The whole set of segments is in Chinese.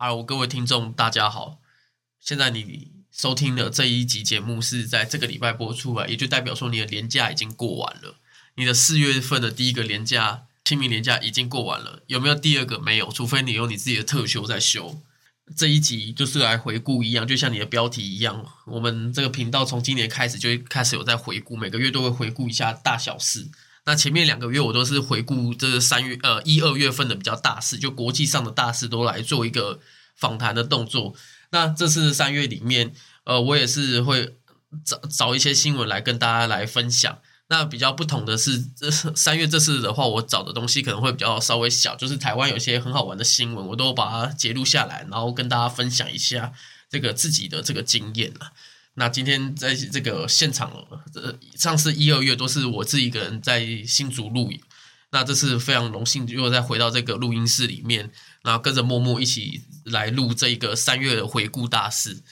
好，我各位听众，大家好。现在你收听的这一集节目是在这个礼拜播出来，也就代表说你的年假已经过完了。你的四月份的第一个年假，清明年假已经过完了，有没有第二个？没有，除非你有你自己的特休在休。这一集就是来回顾一样，就像你的标题一样，我们这个频道从今年开始就开始有在回顾，每个月都会回顾一下大小事。那前面两个月我都是回顾这三月呃一二月份的比较大事，就国际上的大事都来做一个访谈的动作。那这次三月里面，呃，我也是会找找一些新闻来跟大家来分享。那比较不同的是，这三月这次的话，我找的东西可能会比较稍微小，就是台湾有些很好玩的新闻，我都把它截录下来，然后跟大家分享一下这个自己的这个经验啊。那今天在这个现场，呃，上次一二月都是我自己一个人在新竹录影。那这次非常荣幸又再回到这个录音室里面，然后跟着默默一起来录这一个三月的回顾大事。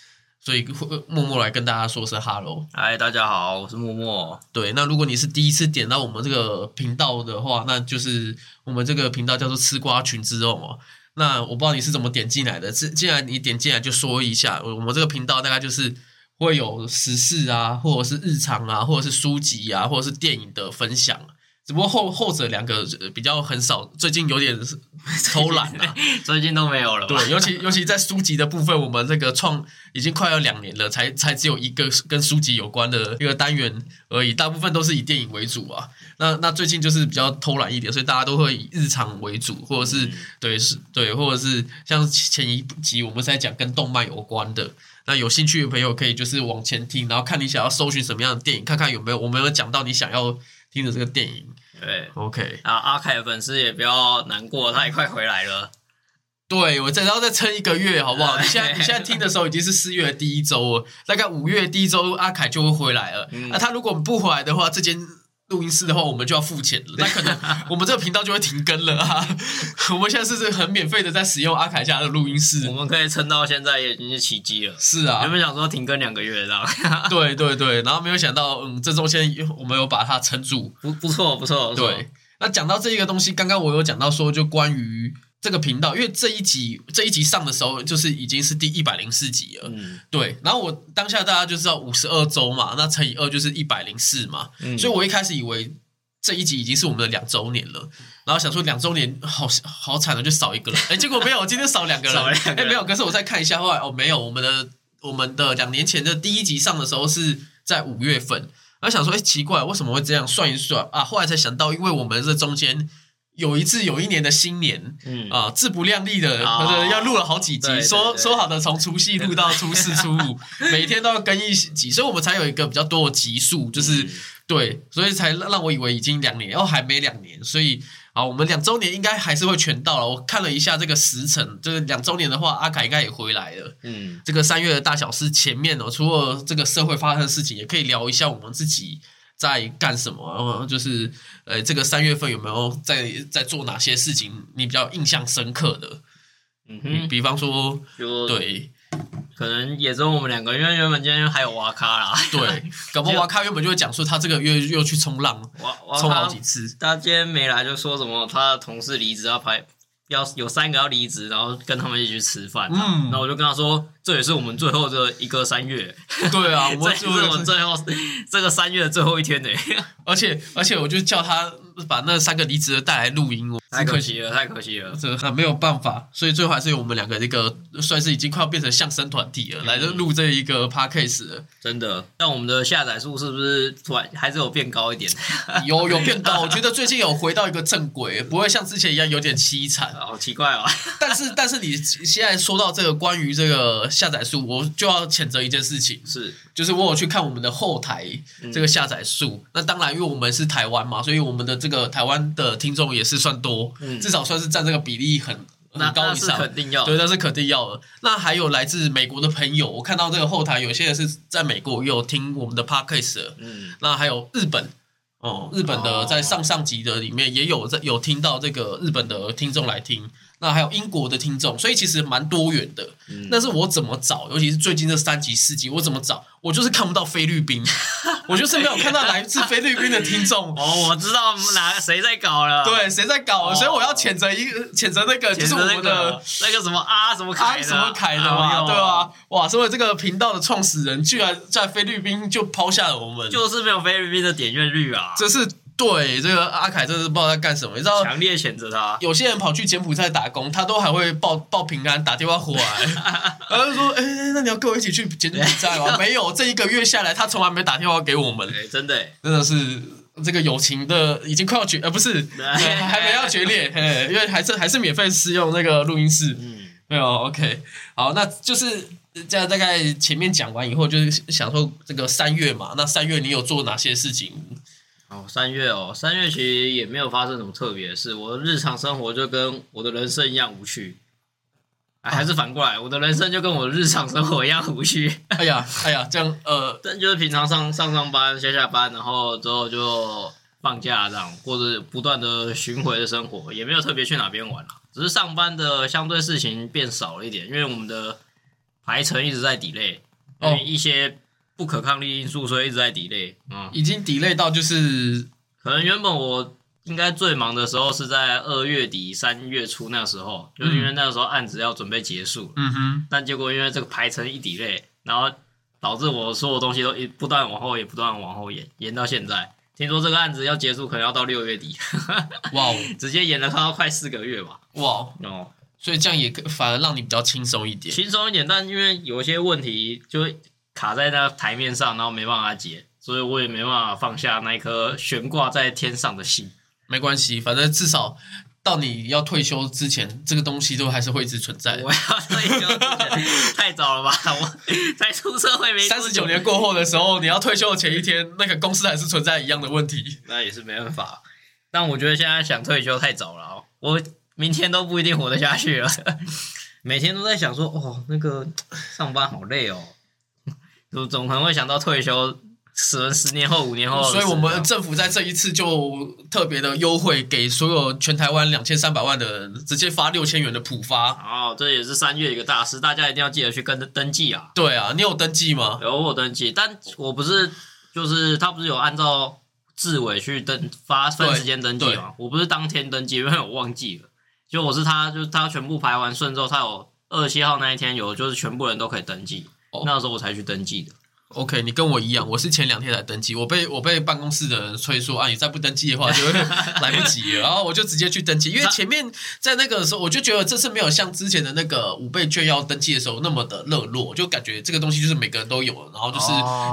所以默默来跟大家说声 hello，嗨，大家好，我是默默。对，那如果你是第一次点到我们这个频道的话，那就是我们这个频道叫做吃瓜群之肉嘛。那我不知道你是怎么点进来的，既既然你点进来就说一下，我们这个频道大概就是。会有时事啊，或者是日常啊，或者是书籍啊，或者是电影的分享。只不过后后者两个比较很少，最近有点 偷懒了，最近都没有了。对，尤其尤其在书籍的部分，我们这个创已经快要两年了，才才只有一个跟书籍有关的一个单元而已，大部分都是以电影为主啊。那那最近就是比较偷懒一点，所以大家都会以日常为主，或者是对是，对，或者是像前一集我们是在讲跟动漫有关的。那有兴趣的朋友可以就是往前听，然后看你想要搜寻什么样的电影，看看有没有我们有讲到你想要听的这个电影。对，OK。啊，阿凯的粉丝也不要难过，他也快回来了。对，我再然后再撑一个月，好不好？你现在 你现在听的时候已经是四月第一周了，大概五月第一周阿凯就会回来了。那他如果不回来的话，这间。录音室的话，我们就要付钱了，那可能我们这个频道就会停更了啊！我们现在是很免费的在使用阿凯家的录音室，我们可以撑到现在也已经是奇迹了。是啊，原本想说停更两个月，这 样对对对，然后没有想到，嗯，这周先我们有把它撑住，不不错不错。对，那讲到这一个东西，刚刚我有讲到说，就关于。这个频道，因为这一集这一集上的时候，就是已经是第一百零四集了。嗯，对。然后我当下大家就知道五十二周嘛，那乘以二就是一百零四嘛。嗯，所以我一开始以为这一集已经是我们的两周年了，然后想说两周年好好惨了，就少一个人。哎，结果没有，今天 少两个人。哎，没有。可是我再看一下，后来哦，没有，我们的我们的两年前的第一集上的时候是在五月份，然后想说，哎，奇怪，为什么会这样？算一算啊，后来才想到，因为我们这中间。有一次，有一年的新年，嗯啊，自不量力的，要录了好几集，说说好的从除夕录到初四初五，每天都要更一集，所以我们才有一个比较多的集数，就是对，所以才让我以为已经两年，然后还没两年，所以啊，我们两周年应该还是会全到了。我看了一下这个时辰，就是两周年的话，阿凯应该也回来了。嗯，这个三月的大小事前面哦，除了这个社会发生的事情，也可以聊一下我们自己。在干什么？然后就是，呃，这个三月份有没有在在做哪些事情？你比较印象深刻的？嗯哼，比方说，对，可能也只有我们两个，因为原本今天还有瓦卡啦。对，搞不好瓦卡原本就会讲说他这个月又去冲浪，冲好几次。他今天没来，就说什么他的同事离职要拍，要有三个要离职，然后跟他们一起去吃饭。嗯，那我就跟他说。这也是我们最后的一个三月，对啊，这是我们最后这个三月的最后一天呢。而 且而且，我就叫他把那三个离职的带来录音哦。太可惜了，太可惜了，这没有办法，所以最后还是由我们两个这个算是已经快要变成相声团体了，来录这一个 podcast。真的，那我们的下载数是不是突然还是有变高一点？有有变高，我觉得最近有回到一个正轨，不会像之前一样有点凄惨。好奇怪哦。但是但是你现在说到这个关于这个。下载数，我就要谴责一件事情，是。就是我有去看我们的后台这个下载数，那当然因为我们是台湾嘛，所以我们的这个台湾的听众也是算多，至少算是占这个比例很很高以上，肯定要。对，那是肯定要的。那还有来自美国的朋友，我看到这个后台有些人是在美国有听我们的 podcast，嗯，那还有日本哦，日本的在上上集的里面也有在有听到这个日本的听众来听。那还有英国的听众，所以其实蛮多元的。但是我怎么找，尤其是最近这三集四集，我怎么找？我就是看不到菲律宾，我就是没有看到来自菲律宾的听众。哦，我知道哪谁在搞了，对，谁在搞，所以我要谴责一个谴责那个，就是我们的那个什么啊什么凯什么凯的嘛，对吧？哇，所以这个频道的创始人居然在菲律宾就抛下了我们，就是没有菲律宾的点阅率啊，这是。对这个阿凯，真是不知道在干什么。你知道，强烈谴责他。有些人跑去柬埔寨打工，他都还会报 报平安，打电话回来，然后说：“哎，那你要跟我一起去柬埔寨吗？” 没有，这一个月下来，他从来没打电话给我们。哎，真的，真的是这个友情的已经快要决，呃，不是，还没要决裂，因为还是还是免费试用那个录音室。嗯，没有，OK，好，那就是这样。大概前面讲完以后，就是想说这个三月嘛，那三月你有做哪些事情？哦，三月哦，三月其实也没有发生什么特别的事，我的日常生活就跟我的人生一样无趣，还是反过来，我的人生就跟我的日常生活一样无趣。哎呀，哎呀，这样呃，但就是平常上上上班、下下班，然后之后就放假这样，或者不断的巡回的生活，也没有特别去哪边玩了，只是上班的相对事情变少了一点，因为我们的排程一直在 delay，因为一些。不可抗力因素，所以一直在 delay，嗯，已经 delay 到就是可能原本我应该最忙的时候是在二月底三月初那时候，就因为那个时候案子要准备结束，嗯哼，但结果因为这个排程一 delay，然后导致我所有东西都一不断往后，也不断往后延，延到现在，听说这个案子要结束可能要到六月底，哇，直接延了快要快四个月吧，哇，哦，所以这样也反而让你比较轻松一点，轻松一点，但因为有一些问题就。卡在那台面上，然后没办法解，所以我也没办法放下那一颗悬挂在天上的心。没关系，反正至少到你要退休之前，这个东西都还是会一直存在。我要退休之前太早了吧？我 才出社会没三十九年过后的时候，你要退休的前一天，那个公司还是存在一样的问题。那也是没办法。但我觉得现在想退休太早了哦，我明天都不一定活得下去了。每天都在想说，哦，那个上班好累哦。总总可能会想到退休，十十年后、五年后，所以我们政府在这一次就特别的优惠，给所有全台湾两千三百万的人直接发六千元的普发。哦，这也是三月一个大事，大家一定要记得去跟登记啊。对啊，你有登记吗？有我登记，但我不是，就是他不是有按照志伟去登发分时间登记吗？我不是当天登记，因为我忘记了。就我是他，就是他全部排完顺之后，他有二十七号那一天有，就是全部人都可以登记。那时候我才去登记的。OK，你跟我一样，我是前两天才登记。我被我被办公室的人催说啊，你再不登记的话就来不及了。然后我就直接去登记，因为前面在那个时候我就觉得这次没有像之前的那个五倍券要登记的时候那么的热络，就感觉这个东西就是每个人都有，然后就是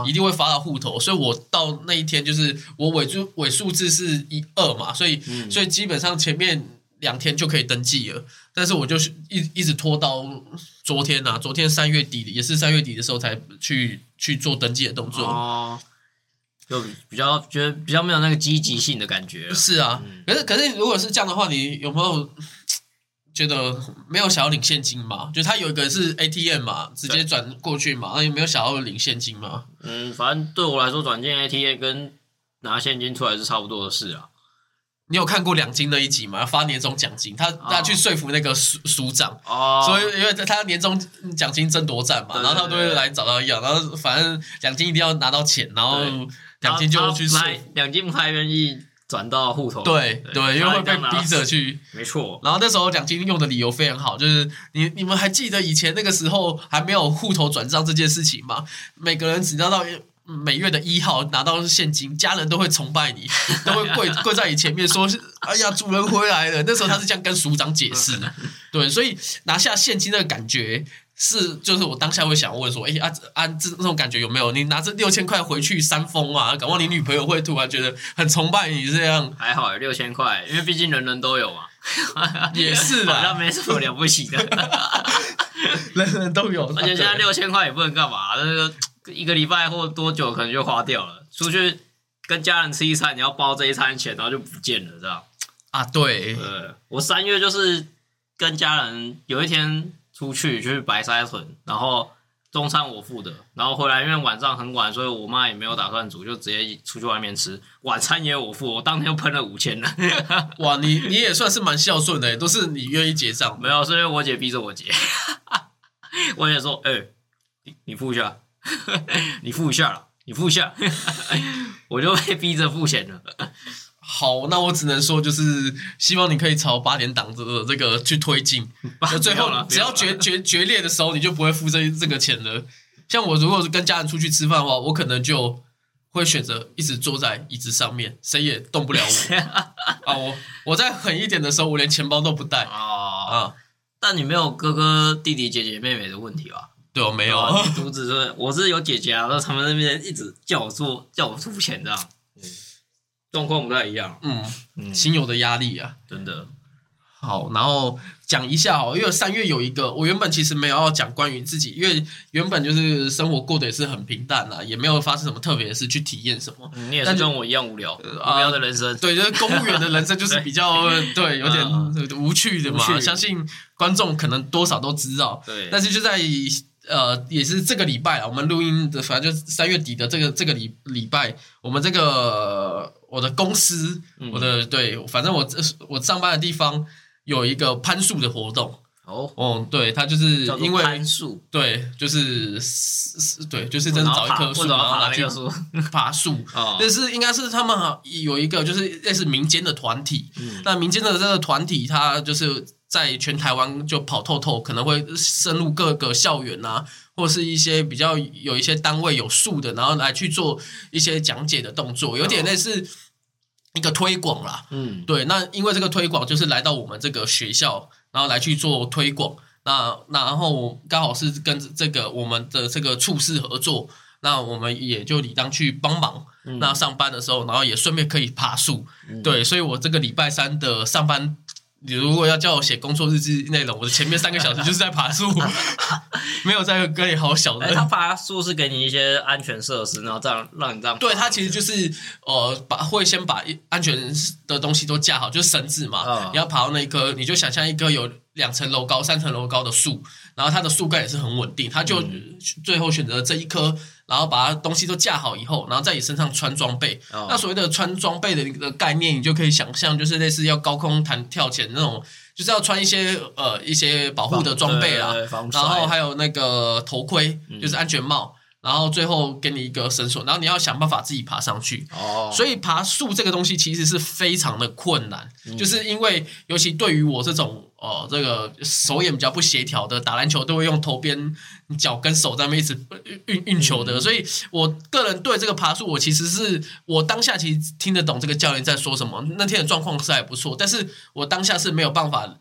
一定会发到户头。所以我到那一天就是我尾数尾数字是一二嘛，所以所以基本上前面。两天就可以登记了，但是我就是一一直拖到昨天呐，昨天三月底也是三月底的时候才去去做登记的动作，哦，就比较觉得比较没有那个积极性的感觉。是啊，可是可是如果是这样的话，你有没有 觉得没有想要领现金嘛？就他有一个是 ATM 嘛，直接转过去嘛，那有没有想要领现金嘛？嗯，反正对我来说，转进 ATM 跟拿现金出来是差不多的事啊。你有看过两金那一集吗？发年终奖金，他他去说服那个署署长，哦，所以因为他年终奖金争夺战嘛，然后他都会来找到一样，然后反正奖金一定要拿到钱，然后奖金就去说两金不太愿意转到户头，对对，因为会被逼着去，没错。然后那时候奖金用的理由非常好，就是你你们还记得以前那个时候还没有户头转账这件事情吗？每个人只要到。每月的一号拿到现金，家人都会崇拜你，都会跪跪在你前面说：“哎呀，主人回来了。”那时候他是这样跟署长解释，对，所以拿下现金的感觉是，就是我当下会想问说：“哎，啊啊，这这种感觉有没有？你拿着六千块回去山峰啊，搞不好你女朋友会突然觉得很崇拜你这样。”还好有六千块，因为毕竟人人都有嘛，也是的，好像没什么了不起的，人人都有，而且现在六千块也不能干嘛，那个。一个礼拜或多久可能就花掉了。出去跟家人吃一餐，你要包这一餐钱，然后就不见了，这样啊？对，呃我三月就是跟家人有一天出去去白沙屯，然后中餐我付的，然后回来因为晚上很晚，所以我妈也没有打算煮，就直接出去外面吃。晚餐也我付，我当天又喷了五千了。哇，你你也算是蛮孝顺的，都是你愿意结账。没有，是因为我姐逼着我结。我姐说：“哎，你你付一下，你付一下了，你付一下。”我就被逼着付钱了。好，那我只能说，就是希望你可以朝八点档的这个去推进。那最后只要决决决裂的时候，你就不会付这这个钱了。像我如果是跟家人出去吃饭的话，我可能就会选择一直坐在椅子上面，谁也动不了我。啊，我我在狠一点的时候，我连钱包都不带。啊啊！但你没有哥哥、弟弟、姐姐、妹妹的问题吧？对，我没有。独子是，我是有姐姐啊，然后他们那边一直叫我做，叫我出钱这样。状况不太一样，嗯，心有的压力啊，真的。好，然后讲一下哦，因为三月有一个，我原本其实没有要讲关于自己，因为原本就是生活过得也是很平淡啊，也没有发生什么特别的事去体验什么。你也是跟我一样无聊，无聊的人生。对，就是公务员的人生就是比较对，有点无趣的嘛。相信观众可能多少都知道。对，但是就在呃，也是这个礼拜啊，我们录音的，反正就是三月底的这个这个礼礼拜，我们这个。我的公司，我的对，反正我这我上班的地方有一个攀树的活动。哦，哦，对，他就是因为攀树，对，就是对，就是真的找一棵树，然后拿去爬树。但是应该是他们有一个就是类似民间的团体。那民间的这个团体，他就是在全台湾就跑透透，可能会深入各个校园啊。或是一些比较有一些单位有树的，然后来去做一些讲解的动作，有点类似一个推广啦。嗯，对。那因为这个推广就是来到我们这个学校，然后来去做推广。那那然后刚好是跟这个我们的这个处室合作，那我们也就理当去帮忙。那上班的时候，然后也顺便可以爬树。对，所以我这个礼拜三的上班。你如果要叫我写工作日志内容，我的前面三个小时就是在爬树，没有在跟你好小的。他爬树是给你一些安全设施，然后这样让你这样。对他其实就是呃，把会先把安全的东西都架好，就是绳子嘛。你要爬到那一棵，你就想象一棵有两层楼高、三层楼高的树，然后它的树干也是很稳定，他就最后选择这一棵。然后把它东西都架好以后，然后在你身上穿装备。那所谓的穿装备的一个概念，你就可以想象，就是类似要高空弹跳前那种，就是要穿一些呃一些保护的装备啦，然后还有那个头盔，就是安全帽。然后最后给你一个绳索，然后你要想办法自己爬上去。哦，所以爬树这个东西其实是非常的困难，就是因为尤其对于我这种哦这个手眼比较不协调的，打篮球都会用头边脚跟手在那一直运运球的，所以我个人对这个爬树，我其实是我当下其实听得懂这个教练在说什么。那天的状况是还不错，但是我当下是没有办法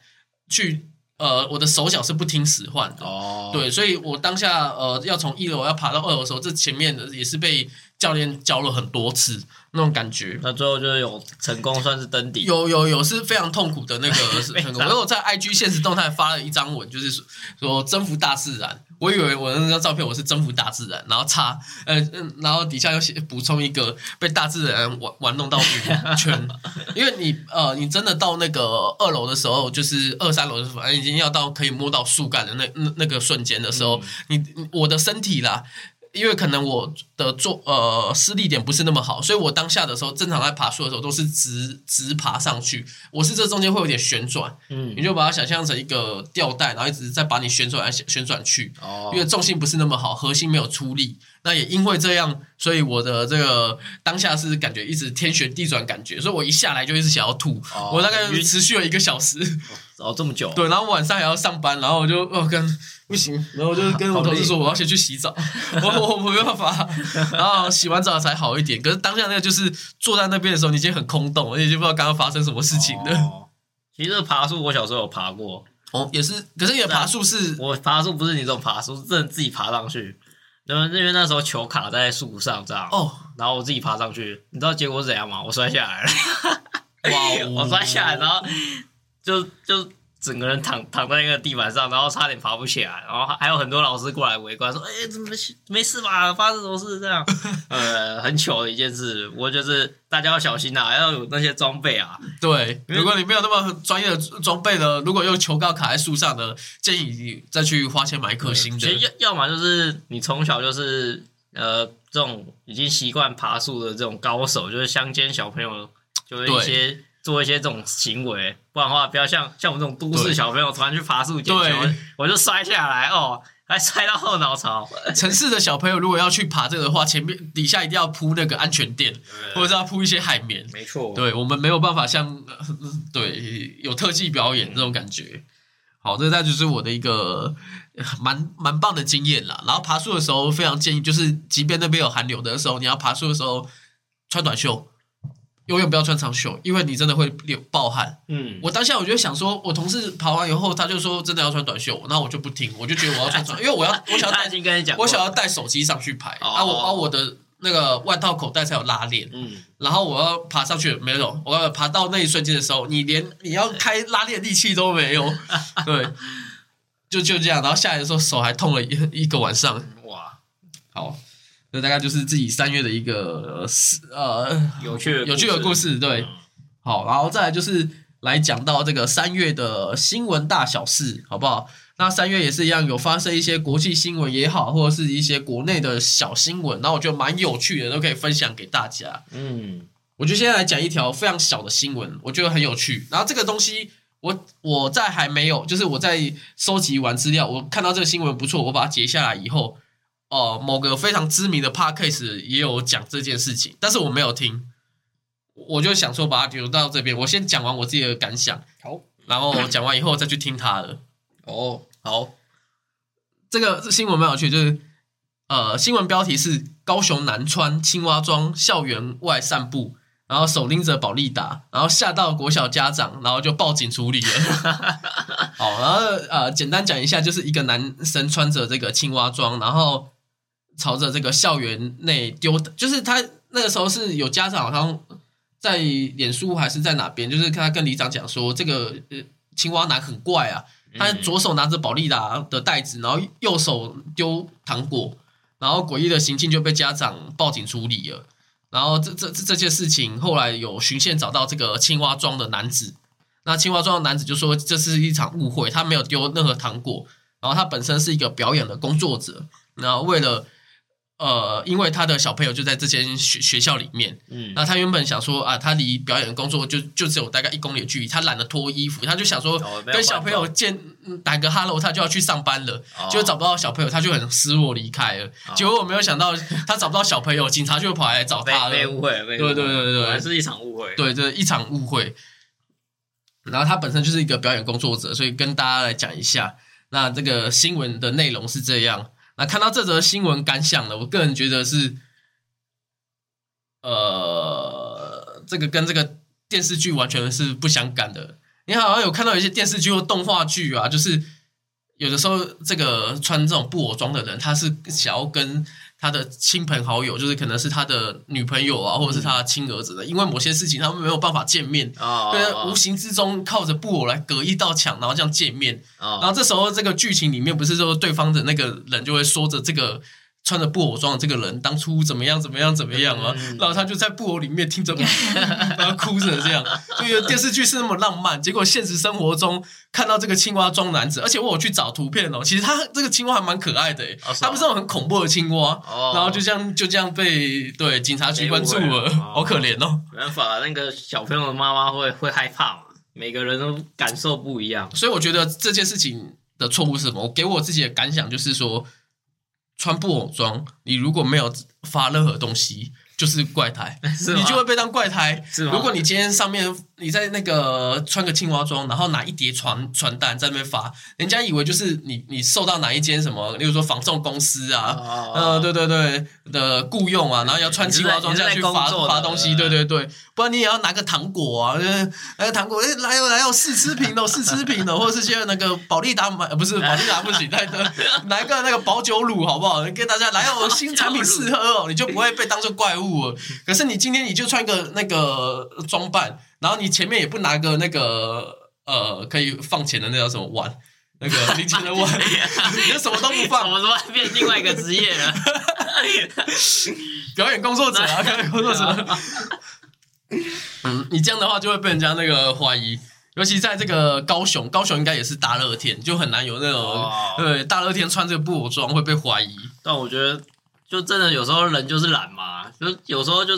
去。呃，我的手脚是不听使唤的，对，所以我当下呃要从一楼要爬到二楼的时候，这前面的也是被教练教了很多次那种感觉。那最后就是有成功，算是登顶。有有有是非常痛苦的那个 成功。我有在 IG 现实动态发了一张文，就是说征服大自然。我以为我那张照片我是征服大自然，然后插呃嗯，然后底下又写补充一个被大自然玩玩弄到晕圈，因为你呃你真的到那个二楼的时候，就是二三楼的时候，反正已经要到可以摸到树干的那那那个瞬间的时候，你我的身体啦。因为可能我的做呃施力点不是那么好，所以我当下的时候正常在爬树的时候都是直直爬上去。我是这中间会有点旋转，嗯，你就把它想象成一个吊带，然后一直在把你旋转来旋转去。哦，因为重心不是那么好，核心没有出力。那也因为这样，所以我的这个当下是感觉一直天旋地转，感觉，所以我一下来就一直想要吐。我大概持续了一个小时，哦，这么久。对，然后晚上还要上班，然后我就哦跟不行，然后我就跟我同事说我要先去洗澡，我我我没办法。然后洗完澡才好一点。可是当下那个就是坐在那边的时候，你已经很空洞，而且就不知道刚刚发生什么事情了。其实爬树，我小时候有爬过，哦，也是。可是你的爬树是，我爬树不是你这种爬树，是真的自己爬上去。因为因为那时候球卡在树上这样，哦，然后我自己爬上去，你知道结果是怎样吗？我摔下来了，哇！我摔下来，然后就就整个人躺躺在那个地板上，然后差点爬不起来，然后还有很多老师过来围观，说：“哎，怎么没事吧？发生什么事？”这样，呃，很糗的一件事。我就是大家要小心呐，要有那些装备啊。对，如果你没有那么专业的装备的，如果用球杆卡在树上的，建议你再去花钱买一颗新的。要要么就是你从小就是呃这种已经习惯爬树的这种高手，就是乡间小朋友，就是一些。做一些这种行为，不然的话，不要像像我们这种都市小朋友突然去爬树捡球，我就摔下来哦，还摔到后脑勺。城市的小朋友如果要去爬这个的话，前面底下一定要铺那个安全垫，或者是要铺一些海绵。没错，对我们没有办法像 对有特技表演这种感觉。好，这那就是我的一个蛮蛮棒的经验啦。然后爬树的时候，非常建议就是，即便那边有寒流的时候，你要爬树的时候穿短袖。永远不要穿长袖，因为你真的会流暴汗。嗯，我当下我就想说，我同事跑完以后，他就说真的要穿短袖，那我就不听，我就觉得我要穿长，因为我要我想要带，跟你讲，我想要带手机上去拍，啊，我把我的那个外套口袋才有拉链，嗯，然后我要爬上去没有，我要爬到那一瞬间的时候，你连你要开拉链力气都没有，对，就就这样，然后下来的时候手还痛了一一个晚上，哇，好。这大概就是自己三月的一个呃有趣有趣的故事，对，好，然后再来就是来讲到这个三月的新闻大小事，好不好？那三月也是一样，有发生一些国际新闻也好，或者是一些国内的小新闻，然后我觉得蛮有趣的，都可以分享给大家。嗯，我就先来讲一条非常小的新闻，我觉得很有趣。然后这个东西，我我在还没有，就是我在收集完资料，我看到这个新闻不错，我把它截下来以后。哦，某个非常知名的 podcast 也有讲这件事情，但是我没有听，我就想说把它留到这边。我先讲完我自己的感想，好，然后讲完以后再去听他的。哦，好，这个新闻蛮有趣，就是呃，新闻标题是高雄南川青蛙庄校园外散步，然后手拎着宝利达，然后吓到国小家长，然后就报警处理了。好，然后呃，简单讲一下，就是一个男生穿着这个青蛙装，然后。朝着这个校园内丢，就是他那个时候是有家长好像在脸书还是在哪边，就是他跟里长讲说，这个呃青蛙男很怪啊，他左手拿着宝利达的袋子，然后右手丢糖果，然后诡异的行径就被家长报警处理了。然后这这这这件事情后来有巡线找到这个青蛙装的男子，那青蛙装的男子就说这是一场误会，他没有丢任何糖果，然后他本身是一个表演的工作者，然后为了。呃，因为他的小朋友就在这间学学校里面，嗯，那他原本想说啊，他离表演工作就就只有大概一公里的距离，他懒得脱衣服，他就想说跟小朋友见打个 hello，他就要去上班了，就找不到小朋友，他就很失落离开了。结果我没有想到，他找不到小朋友，警察就跑来找他了，被误会，对对对对对，是一场误会，对，这一场误会。然后他本身就是一个表演工作者，所以跟大家来讲一下，那这个新闻的内容是这样。那看到这则新闻感想了，我个人觉得是，呃，这个跟这个电视剧完全是不相干的。你好像有看到一些电视剧或动画剧啊，就是有的时候这个穿这种布偶装的人，他是想要跟。他的亲朋好友，就是可能是他的女朋友啊，或者是他的亲儿子的，因为某些事情他们没有办法见面，对，无形之中靠着布偶来隔一道墙，然后这样见面，然后这时候这个剧情里面不是说对方的那个人就会说着这个。穿着布偶装的这个人当初怎么样怎么样怎么样啊？然后他就在布偶里面听着，然后哭着这样。就觉得电视剧是那么浪漫，结果现实生活中看到这个青蛙装男子，而且我有去找图片哦，其实他这个青蛙还蛮可爱的，他不是那种很恐怖的青蛙。然后就这样就这样被对警察局关注了，好可怜哦。没办法，那个小朋友的妈妈会会害怕嘛？每个人都感受不一样，所以我觉得这件事情的错误是什么？我给我自己的感想就是说。穿布偶装，你如果没有发任何东西。就是怪胎，你就会被当怪胎。如果你今天上面你在那个穿个青蛙装，然后拿一叠传传单在那边发，人家以为就是你你受到哪一间什么，例如说防送公司啊，呃，对对对的雇佣啊，然后要穿青蛙装下去发发东西，对对对，不然你也要拿个糖果啊，拿个糖果，哎，来哦来哦，试吃品哦，试吃品哦，或者是些那个宝利达买，不是宝利达不行，来个来个那个保酒乳好不好？给大家来哦，新产品试喝哦，你就不会被当做怪物。可是你今天你就穿个那个装扮，然后你前面也不拿个那个呃可以放钱的那叫什么碗？那个 零钱的碗，你什么都不放，我怎么变另外一个职业了？表演工作者啊，表演工作者。嗯，你这样的话就会被人家那个怀疑，尤其在这个高雄，高雄应该也是大热天，就很难有那种对大热天穿这个布偶装会被怀疑。但我觉得，就真的有时候人就是懒嘛，就有时候就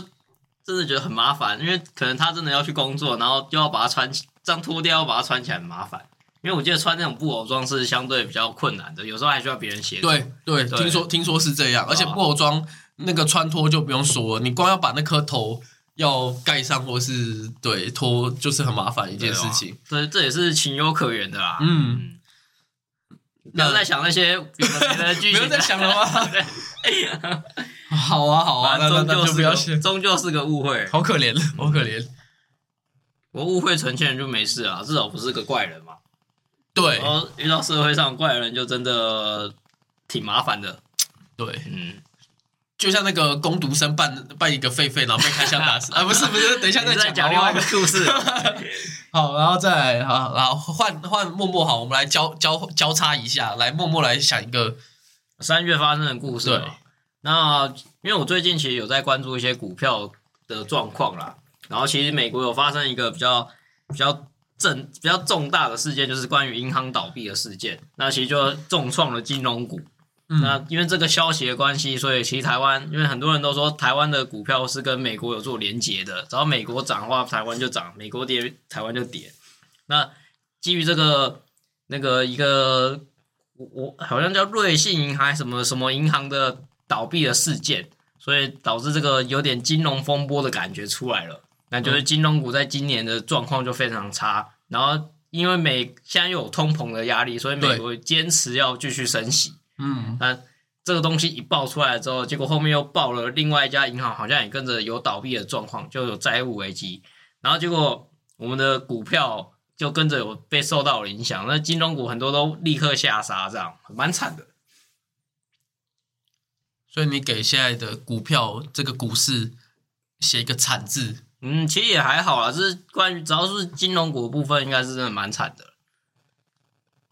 真的觉得很麻烦，因为可能他真的要去工作，然后又要把它穿这样脱掉，要把它穿起来很麻烦。因为我记得穿那种布偶装是相对比较困难的，有时候还需要别人协助。对对，听说听说是这样，而且布偶装那个穿脱就不用说，你光要把那颗头要盖上或是对脱，就是很麻烦一件事情。对，这也是情有可原的啦。嗯，不要再想那些别的剧情，不要再想了吗？好啊 好啊，那那就不要想，终究是个误会，好可怜，好可怜。我误会成全就没事啊，至少不是个怪人嘛。对，然后遇到社会上怪人就真的挺麻烦的。对，嗯，就像那个攻读生扮扮一个狒狒，然后被开枪打死 啊！不是不是，等一下再讲另外一个故事。好，然后再好，然后换换默默好，我们来交交交叉一下，来默默来想一个三月发生的故事。对，那因为我最近其实有在关注一些股票的状况啦，然后其实美国有发生一个比较比较。正比较重大的事件就是关于银行倒闭的事件，那其实就重创了金融股。那因为这个消息的关系，所以其实台湾，因为很多人都说台湾的股票是跟美国有做连结的，只要美国涨的话，台湾就涨；美国跌，台湾就跌。那基于这个那个一个我我好像叫瑞信银行什么什么银行的倒闭的事件，所以导致这个有点金融风波的感觉出来了。那就是金融股在今年的状况就非常差，然后因为美现在又有通膨的压力，所以美国坚持要继续升息。嗯，但这个东西一爆出来之后，结果后面又爆了另外一家银行好像也跟着有倒闭的状况，就有债务危机，然后结果我们的股票就跟着有被受到了影响，那金融股很多都立刻下杀，这样蛮惨的。所以你给现在的股票这个股市写一个惨字。嗯，其实也还好啦，就是关于只要是金融股部分，应该是真的蛮惨的。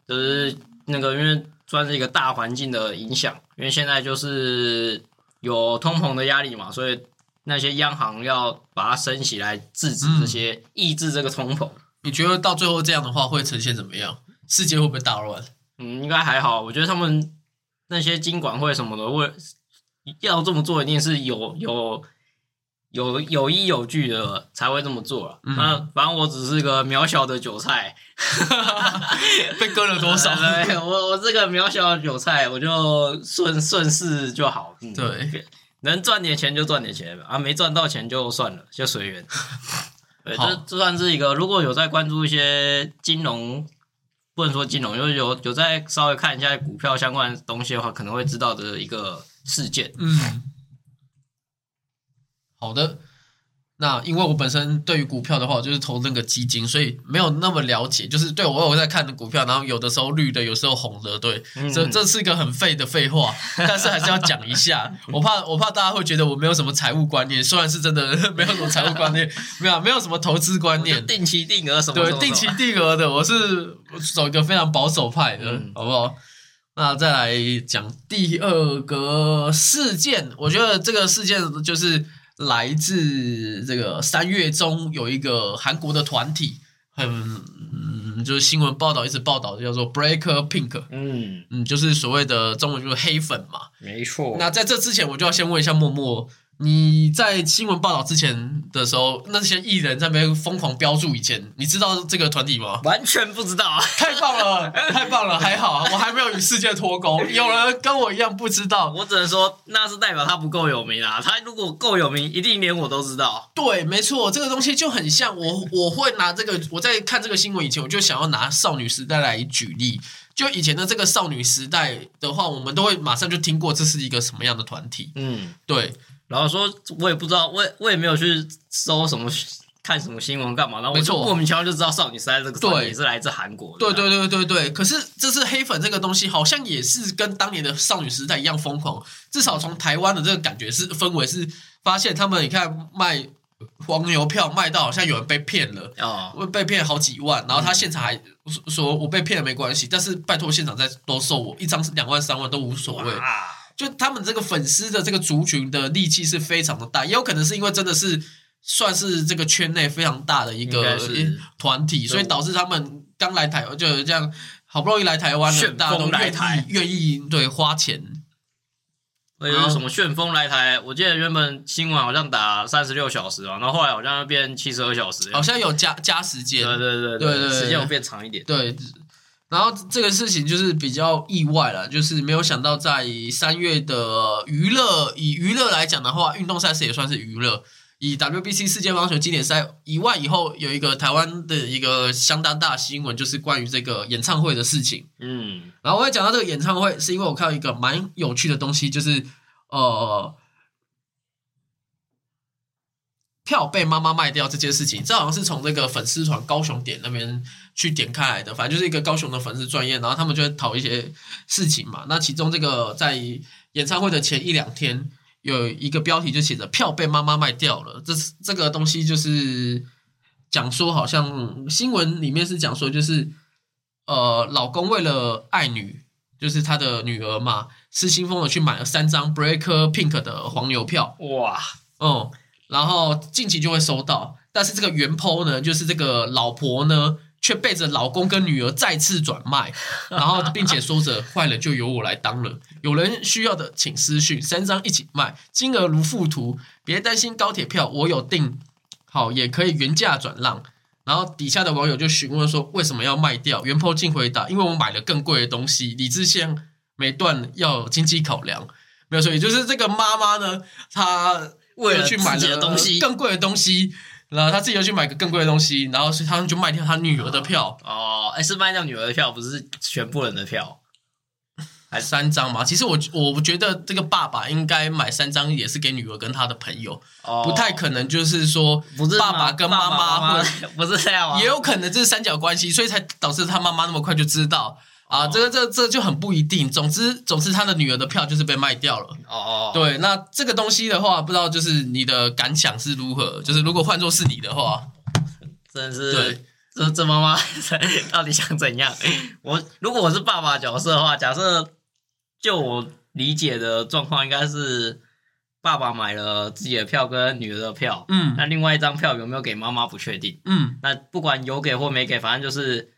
就是那个，因为算是一个大环境的影响，因为现在就是有通膨的压力嘛，所以那些央行要把它升起来，制止这些，抑制这个通膨。你觉得到最后这样的话会呈现怎么样？世界会不会大乱？嗯，应该还好。我觉得他们那些金管会什么的，会要这么做，一定是有有。有有依有据的才会这么做了。那反正我只是个渺小的韭菜，被割了多少？我我这个渺小的韭菜，我就顺顺势就好。对，能赚点钱就赚点钱啊，没赚到钱就算了，就随缘。对，这这算是一个，如果有在关注一些金融，不能说金融，就是有有在稍微看一下股票相关东西的话，可能会知道的一个事件。嗯。好的，那因为我本身对于股票的话，我就是投那个基金，所以没有那么了解。就是对我有在看的股票，然后有的时候绿的，有时候红的。对，这这是一个很废的废话，但是还是要讲一下。我怕我怕大家会觉得我没有什么财务观念，虽然是真的 没有什么财务观念，没有没有什么投资观念，定期定额什么对定期定额的，我是走一个非常保守派的，好不好？那再来讲第二个事件，我觉得这个事件就是。来自这个三月中有一个韩国的团体，很嗯，就是新闻报道一直报道叫做 Breaker Pink，嗯嗯，就是所谓的中文就是黑粉嘛，没错。那在这之前，我就要先问一下默默。你在新闻报道之前的时候，那些艺人在那边疯狂标注以前，你知道这个团体吗？完全不知道，太棒了，太棒了，还好我还没有与世界脱钩。有人跟我一样不知道，我只能说那是代表他不够有名啊。他如果够有名，一定连我都知道。对，没错，这个东西就很像我，我会拿这个我在看这个新闻以前，我就想要拿少女时代来举例。就以前的这个少女时代的话，我们都会马上就听过这是一个什么样的团体。嗯，对。然后说，我也不知道，我我也没有去搜什么看什么新闻干嘛，然后我就莫名其妙就知道少女时代这个团体是来自韩国。对对对对对。可是这次黑粉这个东西，好像也是跟当年的少女时代一样疯狂。至少从台湾的这个感觉是氛围是发现他们，你看卖黄牛票卖到好像有人被骗了哦，被骗好几万，然后他现场还说我被骗了没关系，但是拜托现场再多收我一张两万三万都无所谓。就他们这个粉丝的这个族群的力气是非常的大，也有可能是因为真的是算是这个圈内非常大的一个团体，所以导致他们刚来台就这样好不容易来台湾的，大家都愿意愿意对花钱。有什么旋风来台？我记得原本新闻好像打三十六小时嘛，然后后来好像变七十二小时，好像有加加时间。对对对对对，时间有变长一点。对。然后这个事情就是比较意外了，就是没有想到在三月的娱乐，以娱乐来讲的话，运动赛事也算是娱乐。以 WBC 世界棒球经典赛以外，以后有一个台湾的一个相当大新闻，就是关于这个演唱会的事情。嗯，然后我也讲到这个演唱会，是因为我看到一个蛮有趣的东西，就是呃。票被妈妈卖掉这件事情，这好像是从这个粉丝团高雄点那边去点开来的，反正就是一个高雄的粉丝专业，然后他们就会讨一些事情嘛。那其中这个在演唱会的前一两天，有一个标题就写着“票被妈妈卖掉了”，这这个东西就是讲说，好像新闻里面是讲说，就是呃，老公为了爱女，就是他的女儿嘛，失心疯的去买了三张 Breaker Pink 的黄牛票，哇，嗯。然后近期就会收到，但是这个原 PO 呢，就是这个老婆呢，却背着老公跟女儿再次转卖，然后并且说着坏了就由我来当了，有人需要的请私讯，三张一起卖，金额如附图，别担心高铁票我有订，好也可以原价转让。然后底下的网友就询问说为什么要卖掉？原 PO 竟回答，因为我买了更贵的东西，李智线每段要有经济考量，没有错，也就是这个妈妈呢，她。为了去买了东西更贵的东西，然后他自己又去买个更贵的东西，然后所以他们就卖掉他女儿的票。哦，哎，是卖掉女儿的票，不是全部人的票，还三张吗？其实我我觉得这个爸爸应该买三张，也是给女儿跟他的朋友，不太可能就是说不是爸爸跟妈妈，或不是这样，也有可能这是三角关系，所以才导致他妈妈那么快就知道。啊，这个这这就很不一定。总之，总之，他的女儿的票就是被卖掉了。哦哦，对，那这个东西的话，不知道就是你的感想是如何？就是如果换作是你的话，真的是，这这妈妈 到底想怎样？我如果我是爸爸角色的话，假设就我理解的状况，应该是爸爸买了自己的票跟女儿的票，嗯，那另外一张票有没有给妈妈不确定，嗯，那不管有给或没给，反正就是。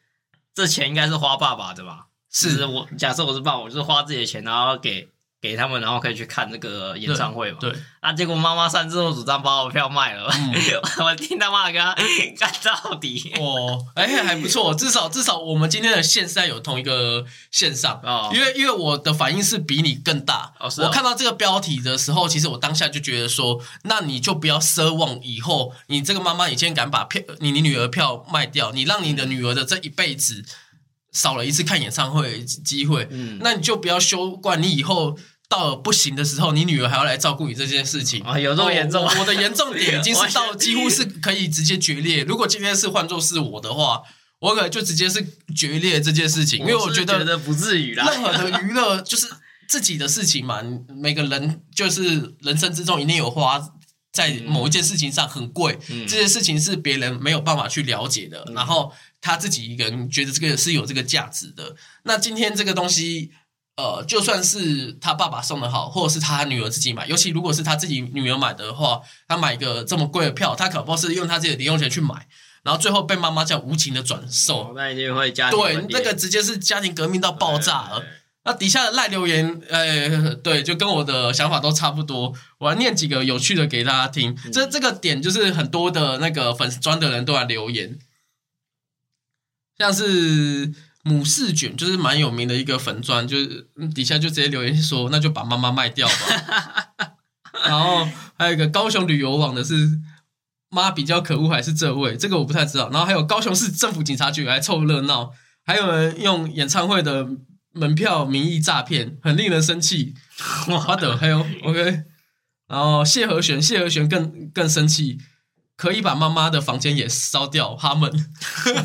这钱应该是花爸爸的吧？是我假设我是爸，我就是花自己的钱，然后给给他们，然后可以去看这个演唱会嘛。对，那结果妈妈擅自主张把我票卖了，我听他妈跟他干到底。哦，哎，还不错，至少至少我们今天的线上有同一个线上啊。因为因为我的反应是比你更大。我看到这个标题的时候，其实我当下就觉得说，那你就不要奢望以后你这个妈妈，你今天敢把票你你女儿票卖掉，你让你的女儿的这一辈子。少了一次看演唱会机会，嗯，那你就不要修惯，你以后到了不行的时候，你女儿还要来照顾你这件事情啊，有这么严重？我的严重点已经是到几乎是可以直接决裂。如果今天是换作是我的话，我可能就直接是决裂这件事情，因为我觉得不至于啦。任何的娱乐就是自己的事情嘛，每个人就是人生之中一定有花在某一件事情上很贵，这件事情是别人没有办法去了解的，然后。他自己一个人觉得这个是有这个价值的。那今天这个东西，呃，就算是他爸爸送的好，或者是他女儿自己买，尤其如果是他自己女儿买的话，他买一个这么贵的票，他可不是用他自己的零用钱去买，然后最后被妈妈这样无情的转售，那一定会家庭对那个直接是家庭革命到爆炸了。那底下的赖留言，呃，对，就跟我的想法都差不多。我要念几个有趣的给大家听。这这个点就是很多的那个粉丝专的人都来留言。像是母氏卷，就是蛮有名的一个粉砖，就是底下就直接留言说，那就把妈妈卖掉吧。然后还有一个高雄旅游网的是妈比较可恶还是这位？这个我不太知道。然后还有高雄市政府警察局来凑热闹，还有人用演唱会的门票名义诈骗，很令人生气。哇的，还有 OK，然后谢和弦，谢和弦更更生气。可以把妈妈的房间也烧掉，他们，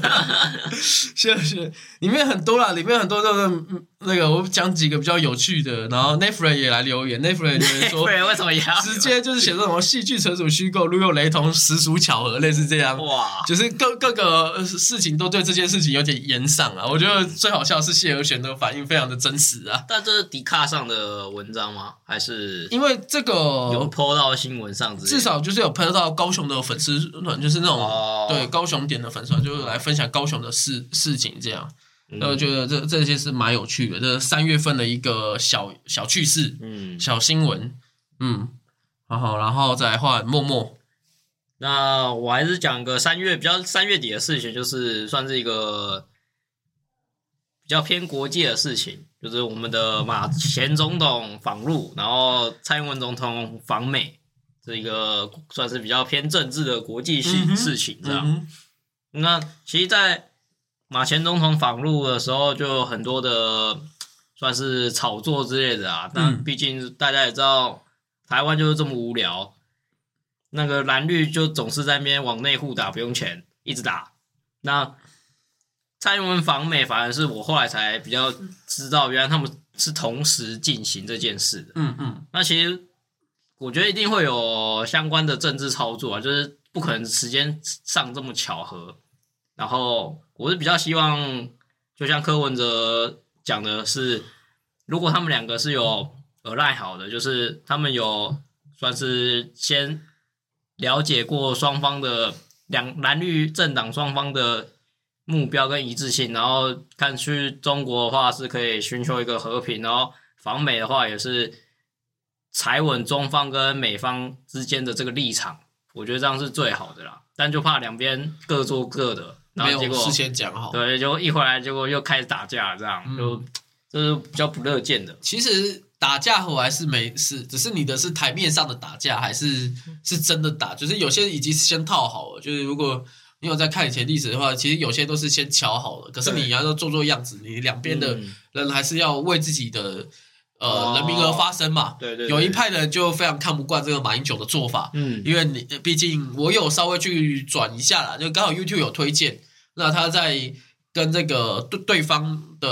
谢谢。里面很多啦，里面很多都是那个我讲几个比较有趣的，然后 Netflix 也来留言，Netflix 留言说，为什么要直接就是写这种戏剧纯属虚构，如有雷同，实属巧合，类似这样。哇，就是各各个事情都对这件事情有点延上啊。我觉得最好笑是谢和弦的反应非常的真实啊。但这是迪卡上的文章吗？还是因为这个有 PO 到新闻上？至少就是有 PO 到高雄的粉丝团，就是那种对高雄点的粉丝团，就是来分享高雄的事事情这样。那我觉得这这些是蛮有趣的，这三月份的一个小小趣事，嗯，小新闻，嗯，好好，然后再换默默。那我还是讲个三月比较三月底的事情，就是算是一个比较偏国际的事情，就是我们的马前总统访陆，然后蔡英文总统访美，这一个算是比较偏政治的国际性事情，这样。那其实，在马前总统访陆的时候，就很多的算是炒作之类的啊。但毕竟大家也知道，台湾就是这么无聊。那个蓝绿就总是在那边往内互打，不用钱，一直打。那蔡英文访美，反而是我后来才比较知道，原来他们是同时进行这件事的。嗯嗯。那其实我觉得一定会有相关的政治操作啊，就是不可能时间上这么巧合。然后我是比较希望，就像柯文哲讲的是，如果他们两个是有耳赖好的，就是他们有算是先了解过双方的两蓝绿政党双方的目标跟一致性，然后看去中国的话是可以寻求一个和平，然后访美的话也是踩稳中方跟美方之间的这个立场，我觉得这样是最好的啦。但就怕两边各做各的。没有事先讲好，对，就一回来结果又开始打架，这样就就是比较不乐见的。其实打架我还是没事，只是你的是台面上的打架，还是是真的打？就是有些已经先套好了，就是如果你有在看以前历史的话，其实有些都是先瞧好了。可是你要做做样子，你两边的人还是要为自己的呃人民而发声嘛。对对，有一派人就非常看不惯这个马英九的做法，嗯，因为你毕竟我有稍微去转一下啦，就刚好 YouTube 有推荐。那他在跟这个对对方的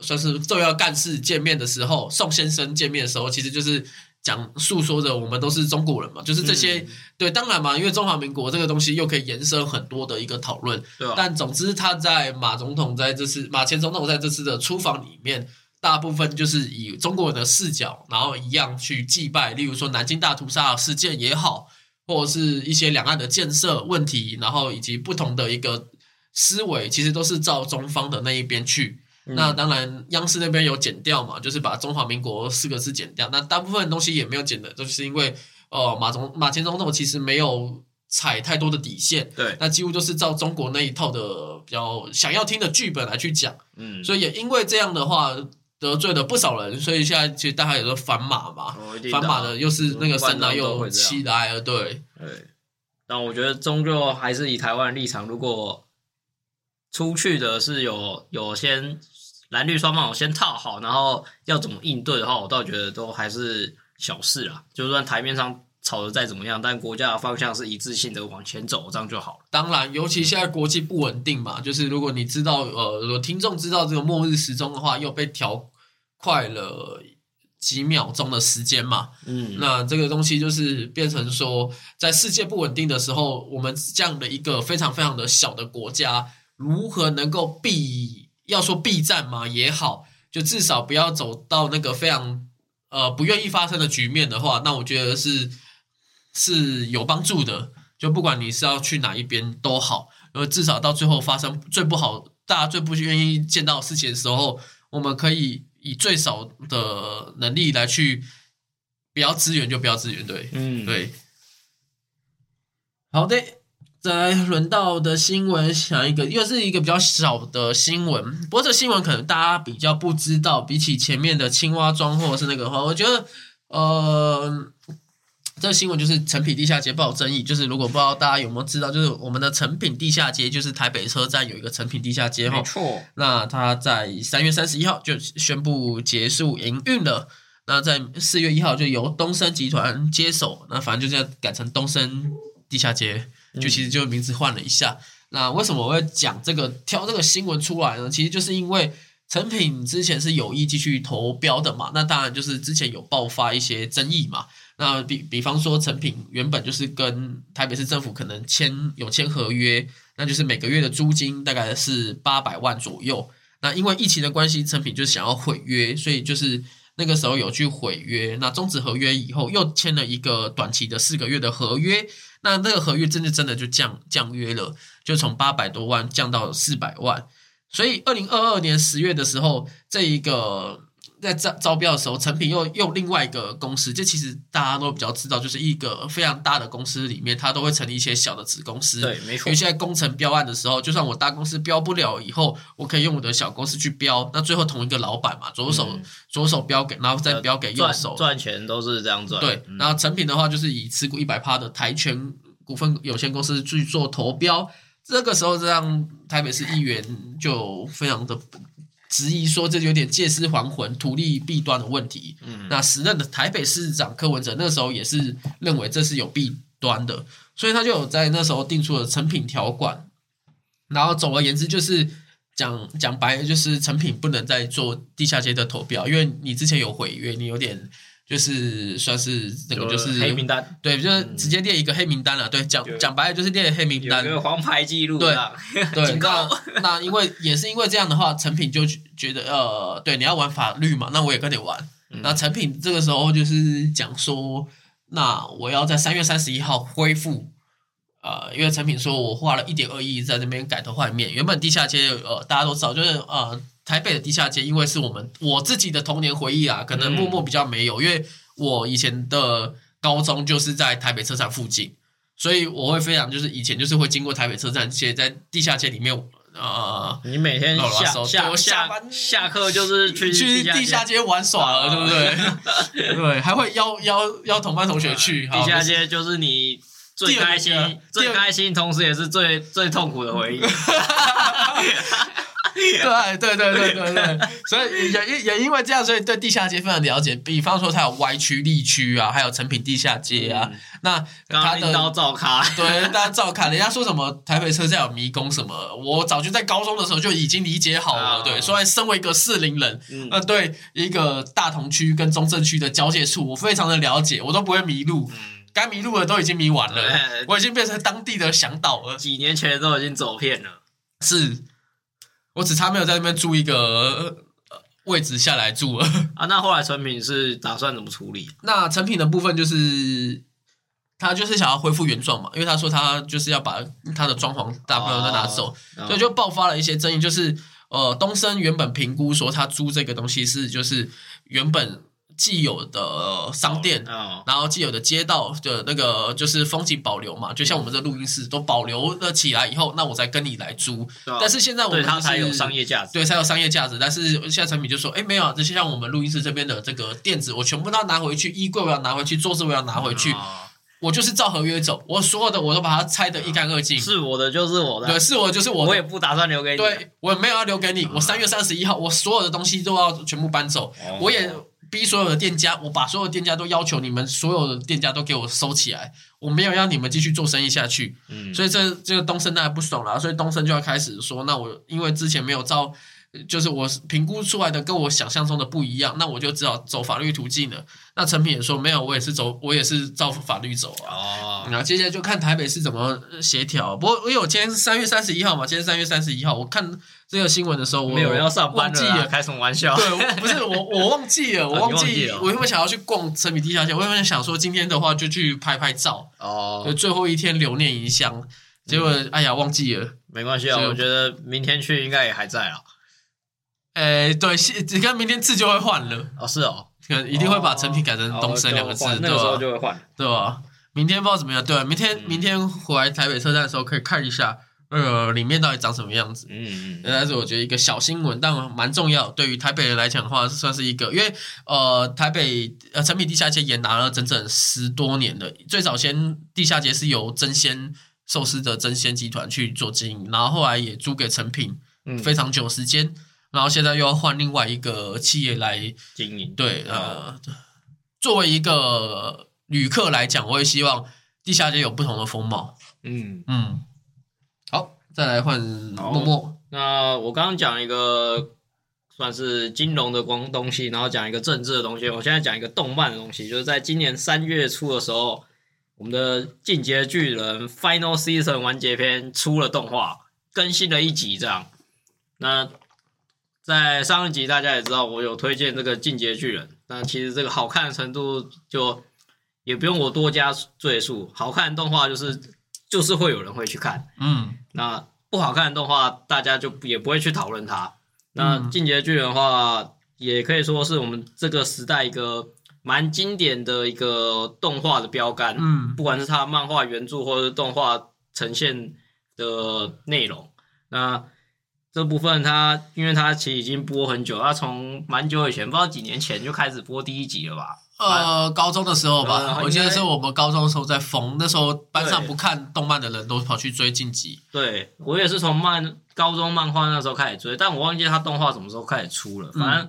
算是重要干事见面的时候，宋先生见面的时候，其实就是讲诉说着我们都是中国人嘛，就是这些对，当然嘛，因为中华民国这个东西又可以延伸很多的一个讨论。对。但总之，他在马总统在这次马前总统在这次的出访里面，大部分就是以中国人的视角，然后一样去祭拜，例如说南京大屠杀事件也好。或者是一些两岸的建设问题，然后以及不同的一个思维，其实都是照中方的那一边去。那当然，央视那边有剪掉嘛，就是把“中华民国”四个字剪掉。那大部分东西也没有剪的，就是因为哦，马总马前总统其实没有踩太多的底线。对，那几乎都是照中国那一套的比较想要听的剧本来去讲。嗯，所以也因为这样的话。得罪了不少人，所以现在其实大家也都反马嘛，反马的又是那个生来又气来了，对。对，但我觉得终究还是以台湾立场，如果出去的是有有先蓝绿双方有先套好，然后要怎么应对的话，我倒觉得都还是小事啦。就算台面上吵得再怎么样，但国家的方向是一致性的往前走，这样就好了。当然，尤其现在国际不稳定嘛，就是如果你知道呃，听众知道这个末日时钟的话，又被调。快了几秒钟的时间嘛，嗯，那这个东西就是变成说，在世界不稳定的时候，我们这样的一个非常非常的小的国家，如何能够避？要说避战嘛也好，就至少不要走到那个非常呃不愿意发生的局面的话，那我觉得是是有帮助的。就不管你是要去哪一边都好，因为至少到最后发生最不好、大家最不愿意见到事情的时候，我们可以。以最少的能力来去，不要支援就不要支援，对，嗯，对。好的，再来轮到的新闻，想一个又是一个比较小的新闻，不过这新闻可能大家比较不知道，比起前面的青蛙装或者是那个话，我觉得，呃。这个新闻就是成品地下街爆争议，就是如果不知道大家有没有知道，就是我们的成品地下街，就是台北车站有一个成品地下街哈，没错。那它在三月三十一号就宣布结束营运了。那在四月一号就由东升集团接手，那反正就这样改成东升地下街，就其实就名字换了一下。那为什么我会讲这个挑这个新闻出来呢？其实就是因为成品之前是有意继续投标的嘛？那当然就是之前有爆发一些争议嘛。那比比方说，成品原本就是跟台北市政府可能签有签合约，那就是每个月的租金大概是八百万左右。那因为疫情的关系，成品就想要毁约，所以就是那个时候有去毁约。那终止合约以后，又签了一个短期的四个月的合约。那那个合约真的真的就降降约了，就从八百多万降到四百万。所以二零二二年十月的时候，这一个。在招招标的时候，成品又用另外一个公司，这其实大家都比较知道，就是一个非常大的公司里面，它都会成立一些小的子公司。对，没错。因为现在工程标案的时候，就算我大公司标不了，以后我可以用我的小公司去标，那最后同一个老板嘛，左手左手标给，然后再标给右手，赚钱都是这样赚。对，然后成品的话，就是以持股一百趴的台全股份有限公司去做投标，这个时候这让台北市议员就非常的。质疑说这有点借尸还魂、图利弊端的问题。嗯，那时任的台北市长柯文哲那时候也是认为这是有弊端的，所以他就有在那时候定出了成品条款。然后总而言之，就是讲讲白，就是成品不能再做地下街的投标，因为你之前有毁约，你有点。就是算是那个就是黑名单，对，就是直接列一个黑名单了。对，讲讲白了就是列黑名单，有个黄牌记录。对，对，那那因为也是因为这样的话，成品就觉得呃，对，你要玩法律嘛，那我也跟你玩。那成品这个时候就是讲说，那我要在三月三十一号恢复。呃，因为成品说我花了一点二亿在那边改头换面，原本地下街呃大家都知道，就是呃。台北的地下街，因为是我们我自己的童年回忆啊，可能默默比较没有，因为我以前的高中就是在台北车站附近，所以我会非常就是以前就是会经过台北车站，且在地下街里面呃，你每天下下下班下课就是去去地下街玩耍了，对不对？对，还会邀邀邀同班同学去地下街，就是你最开心最开心，同时也是最最痛苦的回忆。对对对对对对，所以也也也因为这样，所以对地下街非常了解。比方说，它有歪区、立区啊，还有成品地下街啊。那他的对，大家照卡。人家说什么台北车站有迷宫什么，我早就在高中的时候就已经理解好了。对，所以身为一个适龄人，呃，对一个大同区跟中正区的交界处，我非常的了解，我都不会迷路。该迷路的都已经迷完了，我已经变成当地的向导了。几年前都已经走遍了，是。我只差没有在那边租一个位置下来住了啊！那后来成品是打算怎么处理？那成品的部分就是他就是想要恢复原状嘛，因为他说他就是要把他的装潢大部分都拿走，所以就爆发了一些争议。就是呃，东升原本评估说他租这个东西是就是原本。既有的商店，然后既有的街道的那个就是风景保留嘛，就像我们这录音室都保留了起来以后，那我再跟你来租。但是现在我们它才有商业价值，对，才有商业价值。但是现在产品就说，哎，没有，这些像我们录音室这边的这个垫子，我全部都要拿回去，衣柜我要拿回去，桌子我要拿回去，我就是照合约走，我所有的我都把它拆得一干二净。是我的就是我的，对，是我就是我，我也不打算留给你。对，我没有要留给你，我三月三十一号，我所有的东西都要全部搬走，我也。逼所有的店家，我把所有店家都要求你们所有的店家都给我收起来，我没有让你们继续做生意下去。嗯，所以这这个东升当然不爽了，所以东升就要开始说，那我因为之前没有照。就是我评估出来的跟我想象中的不一样，那我就只好走法律途径了。那陈品也说没有，我也是走，我也是照法律走啊。哦，那接下来就看台北市怎么协调。不过因为我今天三月三十一号嘛，今天三月三十一号，我看这个新闻的时候，我没有人要上班了，开什么玩笑？对，不是我，我忘记了，我忘记，我原本想要去逛陈品地下街，我原本想说今天的话就去拍拍照哦，最后一天留念一箱，结果哎呀忘记了，没关系啊，我觉得明天去应该也还在啊。诶，对，你看明天字就会换了哦，是哦，可能一定会把成品改成东升两个字，那个时候就会换，对吧？明天不知道怎么样，对，明天明天回来台北车站的时候可以看一下，呃，里面到底长什么样子。嗯嗯，但是我觉得一个小新闻，但蛮重要，对于台北人来讲的话，算是一个，因为呃，台北呃成品地下街也拿了整整十多年的，最早先地下街是由真鲜寿司的真鲜集团去做经营，然后后来也租给成品，非常久时间。然后现在又要换另外一个企业来经营，对，呃，作为一个旅客来讲，我也希望地下街有不同的风貌。嗯嗯，好，再来换默默。那我刚刚讲一个算是金融的光东西，然后讲一个政治的东西。我现在讲一个动漫的东西，就是在今年三月初的时候，我们的《进阶巨人》Final Season 完结篇出了动画，更新了一集这样。那在上一集大家也知道，我有推荐这个《进阶巨人》，那其实这个好看的程度就也不用我多加赘述，好看的动画就是就是会有人会去看，嗯，那不好看的动画大家就也不会去讨论它。那《进阶巨人》的话，也可以说是我们这个时代一个蛮经典的一个动画的标杆。嗯，不管是它漫画原著或者是动画呈现的内容，那这部分它，因为它其实已经播很久，它从蛮久以前，不知道几年前就开始播第一集了吧。呃，高中的时候吧，我记得是我们高中的时候在疯，那时候班上不看动漫的人都跑去追晋级。对我也是从漫高中漫画那时候开始追，但我忘记他动画什么时候开始出了。反正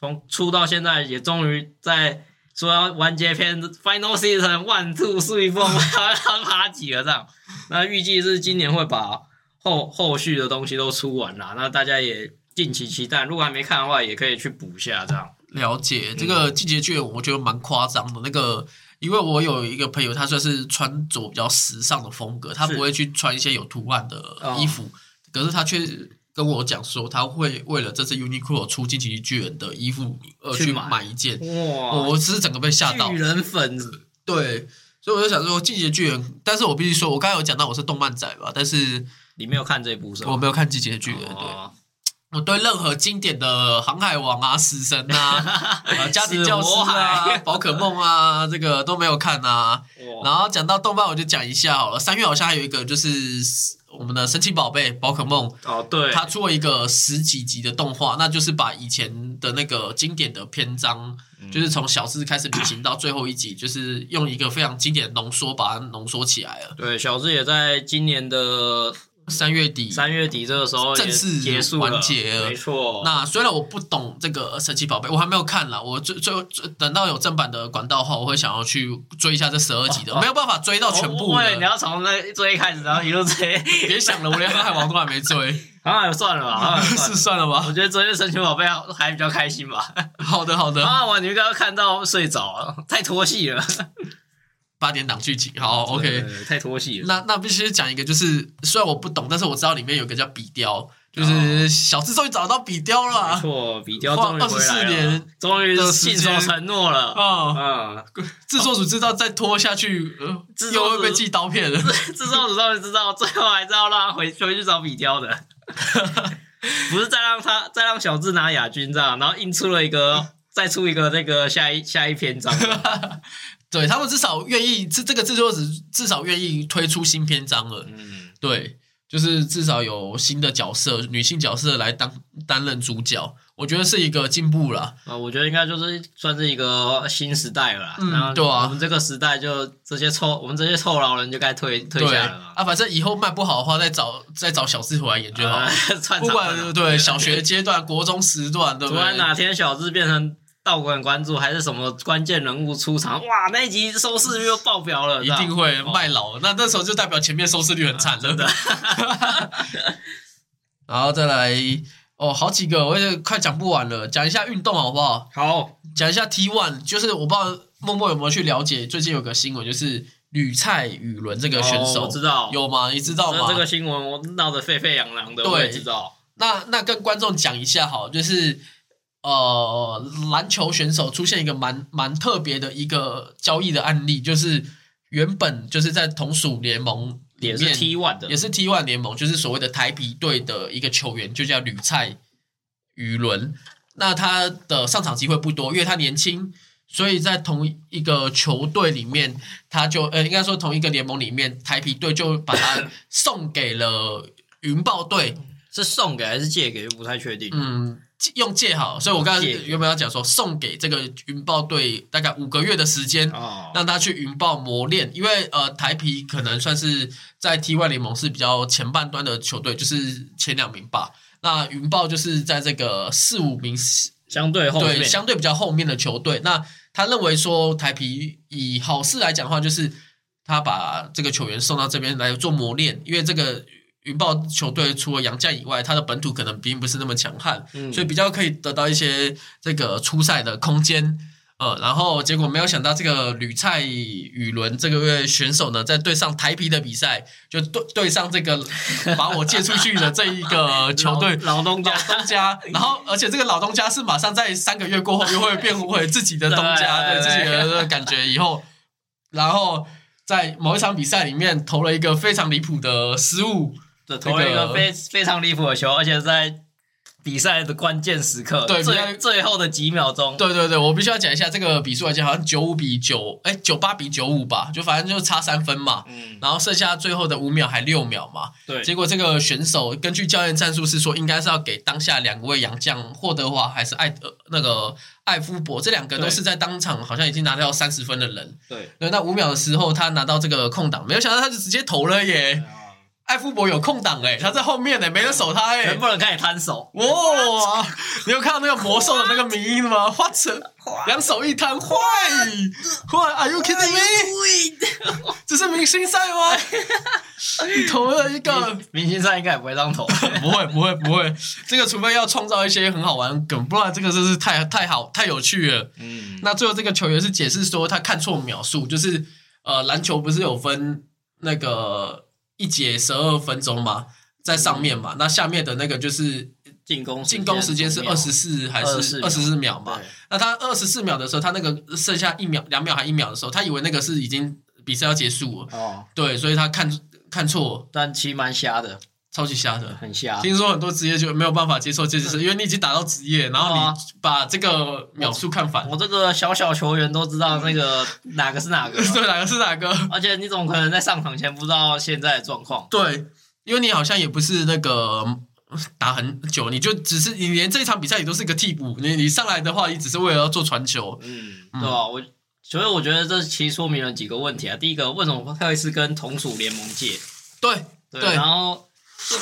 从出到现在，也终于在说要完结篇 Final Season One Two Three Four 要爬几了这样。那预计是今年会把后后续的东西都出完了，那大家也敬请期待。如果还没看的话，也可以去补一下这样。了解这个季节剧，我觉得蛮夸张的。那个，因为我有一个朋友，他算是穿着比较时尚的风格，他不会去穿一些有图案的衣服，可是他却跟我讲说，他会为了这次 Uniqlo 出进击巨人的衣服而去买一件。哇！我是整个被吓到。巨人粉，对，所以我就想说季节巨人，但是我必须说，我刚才有讲到我是动漫仔吧，但是你没有看这部是吧？我没有看季节巨人，对。我对任何经典的《航海王》啊、《死神》啊、《家庭教师》啊、《宝可梦》啊，这个都没有看啊。然后讲到动漫，我就讲一下好了。三月好像还有一个，就是我们的神奇宝贝宝可梦哦，对，它出了一个十几集的动画，那就是把以前的那个经典的篇章，就是从小智开始旅行到最后一集，就是用一个非常经典的浓缩把它浓缩起来了。对，小智也在今年的。三月底，三月底这个时候正式结束完结了，没错。那虽然我不懂这个神奇宝贝，我还没有看了。我最最等到有正版的管道后，我会想要去追一下这十二集的。没有办法追到全部的，你要从那追开始，然后一路追。别想了，我连航海王都还没追。啊，算了吧，是算了吧。我觉得追神奇宝贝还比较开心吧。好的，好的。航海王你们刚刚看到睡着了，太拖戏了。八点档剧情，好，OK，太拖戏了。那那必须讲一个，就是虽然我不懂，但是我知道里面有个叫笔雕，就是小智终于找到笔雕了。没错，笔雕终于二十四年，终于信守承诺了。啊啊！制作组知道再拖下去，又会被寄刀片了。制作组终于知道，最后还是要让他回回去找笔雕的。不是再让他再让小智拿亚军这样，然后印出了一个，再出一个那个下一下一篇章。对他们至少愿意，这这个制作者至少愿意推出新篇章了。嗯，对，就是至少有新的角色，女性角色来当担任主角，我觉得是一个进步了。啊，我觉得应该就是算是一个新时代了。嗯，对啊，我们这个时代就这些臭，我们这些臭老人就该退退下了。啊，反正以后卖不好的话，再找再找小智回来演就好了。不管对小学阶段、国中时段，对不对？哪天小智变成。道馆关注还是什么关键人物出场？哇，那一集收视率又爆表了，一定会卖老。那那时候就代表前面收视率很惨了。然后 再来哦，好几个，我也快讲不完了。讲一下运动好不好？好，讲一下 T one，就是我不知道默默有没有去了解，最近有个新闻，就是吕蔡雨伦这个选手，知道有吗？你知道吗？这个新闻我闹得沸沸扬扬的，我也知道。那那跟观众讲一下好，就是。呃，篮球选手出现一个蛮蛮特别的一个交易的案例，就是原本就是在同属联盟里面 T one 的，也是 T one 联盟，就是所谓的台皮队的一个球员，就叫吕蔡宇伦。那他的上场机会不多，因为他年轻，所以在同一个球队里面，他就呃，应该说同一个联盟里面，台皮队就把他送给了云豹队，是送给还是借给，不太确定。嗯。用借好，所以我刚才原本要讲说，送给这个云豹队大概五个月的时间，让他去云豹磨练，因为呃台皮可能算是在 T Y 联盟是比较前半端的球队，就是前两名吧。那云豹就是在这个四五名相对后对相对比较后面的球队。那他认为说台皮以好事来讲的话，就是他把这个球员送到这边来做磨练，因为这个云豹球队除了杨将以外，他的本土可能并不是那么强悍，所以比较可以得到一些这个出赛的空间。呃，然后结果没有想到，这个吕蔡宇伦这个选手呢，在对上台皮的比赛，就对对上这个把我借出去的这一个球队 老东家，东家。然后，而且这个老东家是马上在三个月过后又会变回自己的东家，对自己的感觉以后，然后在某一场比赛里面投了一个非常离谱的失误，投了一个非非常离谱的球，而且在。比赛的关键时刻，对最最后的几秒钟，对对对，我必须要讲一下这个比数来讲，好像九五比九，哎，九八比九五吧，就反正就差三分嘛。嗯，然后剩下最后的五秒还六秒嘛。对，结果这个选手根据教练战术是说，应该是要给当下两位洋将霍德华还是艾德那个艾夫伯这两个都是在当场好像已经拿到三十分的人。对，那五秒的时候他拿到这个空档，没有想到他就直接投了耶。艾夫伯有空档哎，他在后面呢，没人守他哎，能不能开始摊手哇！你有看到那个魔兽的那个名音吗？花车两手一摊，坏坏，Are you kidding me？这是明星赛吗？你投了一个明星赛，应该也不会让投，不会不会不会，这个除非要创造一些很好玩的梗，不然这个真是太太好太有趣了。嗯，那最后这个球员是解释说他看错秒数，就是呃篮球不是有分那个。一节十二分钟嘛，在上面嘛，那下面的那个就是进攻进攻时间是二十四还是二十四秒嘛？那他二十四秒的时候，他那个剩下一秒、两秒还一秒的时候，他以为那个是已经比赛要结束了。哦，对，所以他看看错，但其实蛮瞎的。超级瞎的，很瞎。听说很多职业就没有办法接受这件事，因为你已经打到职业，然后你把这个秒数看反。我这个小小球员都知道那个哪个是哪个，对，哪个是哪个。而且你怎么可能在上场前不知道现在的状况？对，因为你好像也不是那个打很久，你就只是你连这一场比赛你都是一个替补，你你上来的话，你只是为了要做传球，嗯，对吧？我所以我觉得这其实说明了几个问题啊。第一个，为什么会是跟同属联盟界？对对，然后。就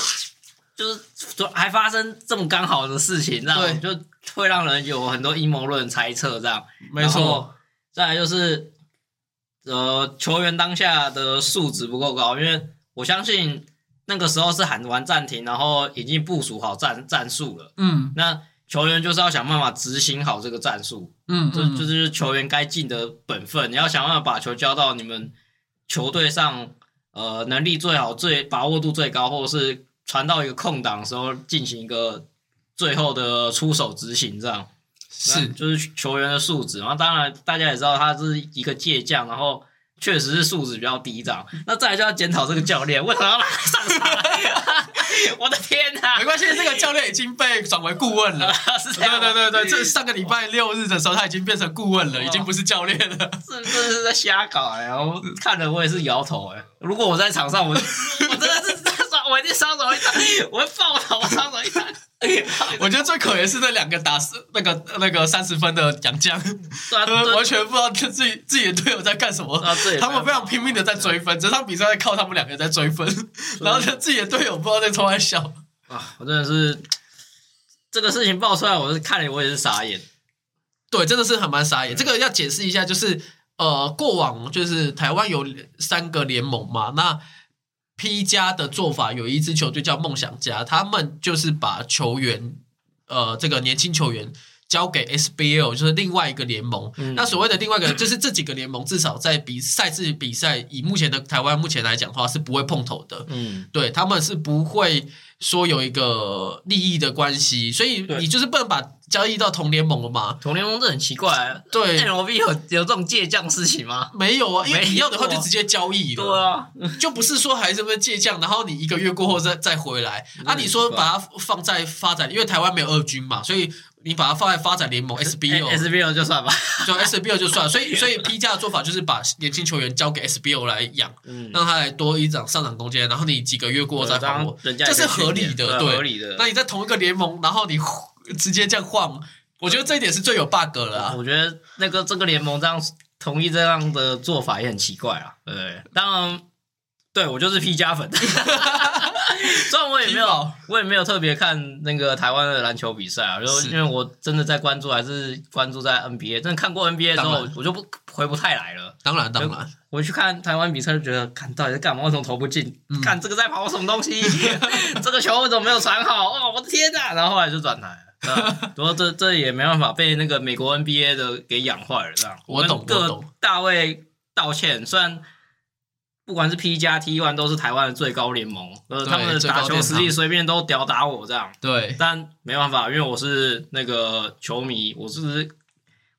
就是就还发生这么刚好的事情，这样就会让人有很多阴谋论猜测。这样没错。再来就是，呃，球员当下的素质不够高，因为我相信那个时候是喊完暂停，然后已经部署好战战术了。嗯，那球员就是要想办法执行好这个战术。嗯，这就是球员该尽的本分。你要想办法把球交到你们球队上。呃，能力最好、最把握度最高，或者是传到一个空档的时候进行一个最后的出手执行，这样是就是球员的素质。然后当然大家也知道他是一个借将，然后。确实是素质比较低，这样。那再来就要检讨这个教练为什么要拉上场？我的天哪！没关系，这个教练已经被转为顾问了。对对对对，这上个礼拜六日的时候，他已经变成顾问了，已经不是教练了。是，这是在瞎搞哎！我看了我也是摇头哎。如果我在场上，我 我真的是双，我一定双手一摊，我会爆头，双手一摊。我觉得最可怜是那两个打那个那个三十分的杨将，完全不知道自己自己的队友在干什么。他们非常拼命的在追分，整场比赛在靠他们两个人在追分，然后自己的队友不知道在冲在笑。啊，我真的是这个事情爆出来，我是看了我也是傻眼。对，真的是很蛮傻眼。这个要解释一下，就是呃，过往就是台湾有三个联盟嘛，那。P 加的做法有一支球队叫梦想家，他们就是把球员，呃，这个年轻球员交给 SBL，就是另外一个联盟。那所谓的另外一个，就是这几个联盟至少在比赛制比赛，以目前的台湾目前来讲的话，是不会碰头的。嗯，对，他们是不会说有一个利益的关系，所以你就是不能把。交易到同联盟了嘛？同联盟这很奇怪。对，N L V 有有这种借将事情吗？没有啊，因为你要的话就直接交易了。对啊，就不是说还是不是借将，然后你一个月过后再再回来。啊，你说把它放在发展，因为台湾没有二军嘛，所以你把它放在发展联盟 S B O，S B O 就算吧，就 S B O 就算。所以所以 P 加的做法就是把年轻球员交给 S B O 来养，让他来多一涨上涨空间，然后你几个月过后再放我，这是合理的，对，合理的。那你在同一个联盟，然后你直接这样换。我觉得这一点是最有 bug 了。我觉得那个这个联盟这样同意这样的做法也很奇怪啊。对，当然，对我就是 P 加粉。虽然我也没有，我也没有特别看那个台湾的篮球比赛啊，就因为我真的在关注，还是关注在 NBA。真的看过 NBA 之后，我就不回不太来了。当然，当然，我去看台湾比赛就觉得，看到底在干嘛？为什么投不进？看这个在跑什么东西？这个球为什么没有传好？哦，我的天哪！然后后来就转台。不过这这也没办法，被那个美国 NBA 的给养坏了，这样。我懂，我懂。大卫道歉，虽然。不管是 P 加 T one 都是台湾的最高联盟，呃，他们的打球实力随便都屌打我这样。对，但没办法，因为我是那个球迷，我是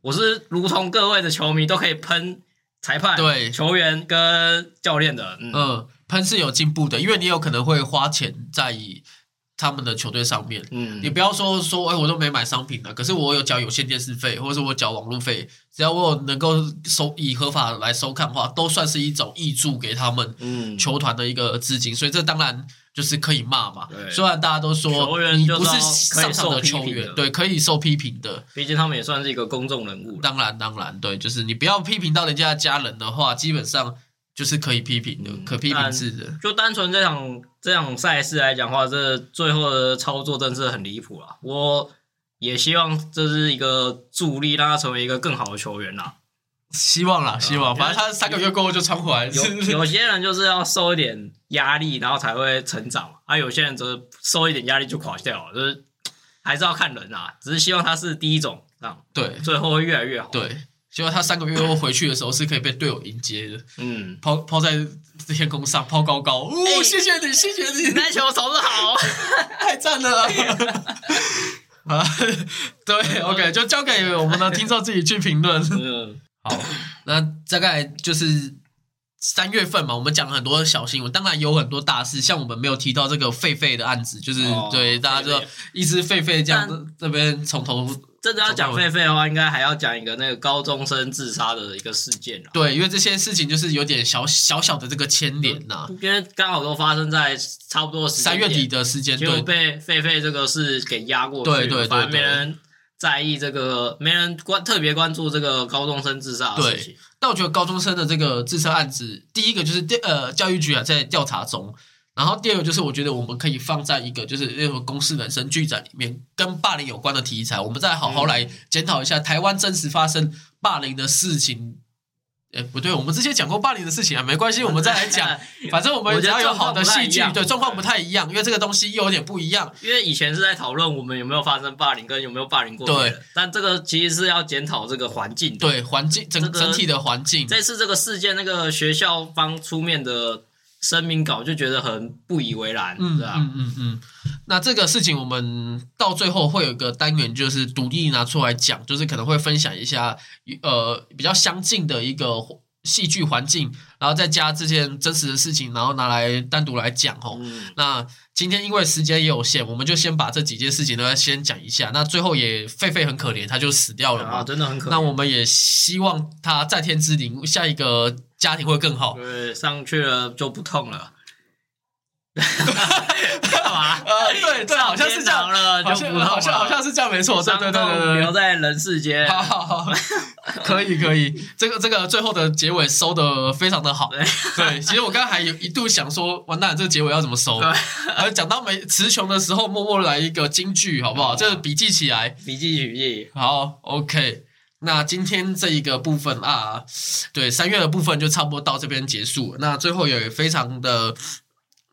我是如同各位的球迷都可以喷裁判、对球员跟教练的。嗯，喷是有进步的，因为你有可能会花钱在。他们的球队上面，嗯，你不要说说，哎，我都没买商品了，可是我有缴有线电视费，或者是我缴网络费，只要我有能够收以合法来收看的话，都算是一种益助给他们，嗯，球团的一个资金，所以这当然就是可以骂嘛。虽然大家都说你不是上场的球员，对，可以受批评的，毕竟他们也算是一个公众人物。当然，当然，对，就是你不要批评到人家的家人的话，基本上。就是可以批评的，可批评制的。就单纯这场这场赛事来讲话，这最后的操作真是很离谱啊！我也希望这是一个助力，让他成为一个更好的球员啦。希望啦，希望。反正他三个月过后就穿回来。有有些人就是要受一点压力，然后才会成长啊。有些人则受一点压力就垮掉了，就是还是要看人啊。只是希望他是第一种这样，对，最后会越来越好。对。希望他三个月后回去的时候是可以被队友迎接的。嗯，抛抛在天空上，抛高高。哦，谢谢你，谢谢你，篮球投的好，太赞了。啊，对，OK，就交给我们的听众自己去评论。嗯，好，那大概就是三月份嘛，我们讲了很多小新闻，当然有很多大事，像我们没有提到这个狒狒的案子，就是对大家知道，一只狒狒这样子，这边从头。真的要讲狒狒的话，应该还要讲一个那个高中生自杀的一个事件对，因为这些事情就是有点小小小的这个牵连呐。因为刚好都发生在差不多三月底的时间，就被狒狒这个是给压过去，对对对，没人在意这个，没人关特别关注这个高中生自杀的事情。但我觉得高中生的这个自杀案子，第一个就是调呃教育局啊在调查中。然后第二个就是，我觉得我们可以放在一个就是那种公司人生剧展里面，跟霸凌有关的题材，我们再好好来检讨一下台湾真实发生霸凌的事情。哎，不对，我们之前讲过霸凌的事情啊，没关系，我们再来讲。反正我们只要有好的戏剧，对状况不太一样，因为这个东西又有点不一样。因为以前是在讨论我们有没有发生霸凌，跟有没有霸凌过对，但这个其实是要检讨这个环境，对环境整整体的环境。这次这个事件，那个学校方出面的。声明稿就觉得很不以为然，嗯嗯嗯嗯。那这个事情我们到最后会有一个单元，就是独立拿出来讲，就是可能会分享一下，呃，比较相近的一个戏剧环境，然后再加这件真实的事情，然后拿来单独来讲哦。那今天因为时间也有限，我们就先把这几件事情呢先讲一下。那最后也狒狒很可怜，他就死掉了嘛，真的很可怜。那我们也希望他在天之灵，下一个。家庭会更好，对，上去了就不痛了。干嘛？呃，对对，好像是这样了，好像好像是这样，没错。对对对对对，留在人世间。好好好，可以可以，这个这个最后的结尾收的非常的好。对，其实我刚刚还有一度想说，完蛋，这个结尾要怎么收？而讲到没词穷的时候，默默来一个金句，好不好？这个笔记起来，笔记笔记。好，OK。那今天这一个部分啊，对三月的部分就差不多到这边结束。那最后也非常的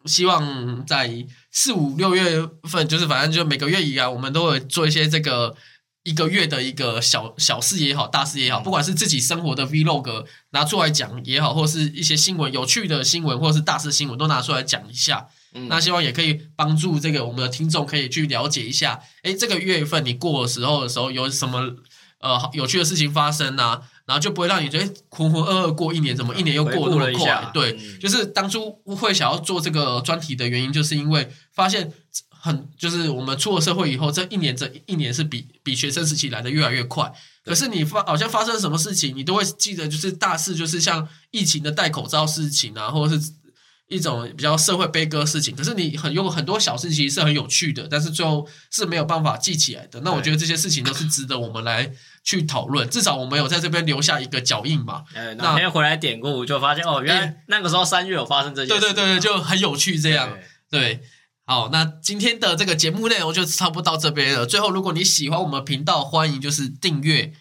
希望在四五六月份，就是反正就每个月一样，我们都会做一些这个一个月的一个小小事也好，大事也好，不管是自己生活的 Vlog 拿出来讲也好，或是一些新闻有趣的新闻，或是大事新闻都拿出来讲一下。那希望也可以帮助这个我们的听众可以去了解一下，哎，这个月份你过的时候的时候有什么？呃，有趣的事情发生呐，然后就不会让你觉得浑浑噩噩过一年，怎么一年又过那么快？对，就是当初会想要做这个专题的原因，就是因为发现很，就是我们出了社会以后，这一年这一年是比比学生时期来的越来越快。可是你发好像发生什么事情，你都会记得，就是大事，就是像疫情的戴口罩事情啊，或者是。一种比较社会悲歌事情，可是你很有很多小事情是很有趣的，但是最后是没有办法记起来的。那我觉得这些事情都是值得我们来去讨论，至少我们有在这边留下一个脚印嘛。呃，哪天回来典故就发现哦，原来那个时候三月有发生这件事。对对对对，就很有趣这样。对，好，那今天的这个节目内容就差不多到这边了。最后，如果你喜欢我们频道，欢迎就是订阅。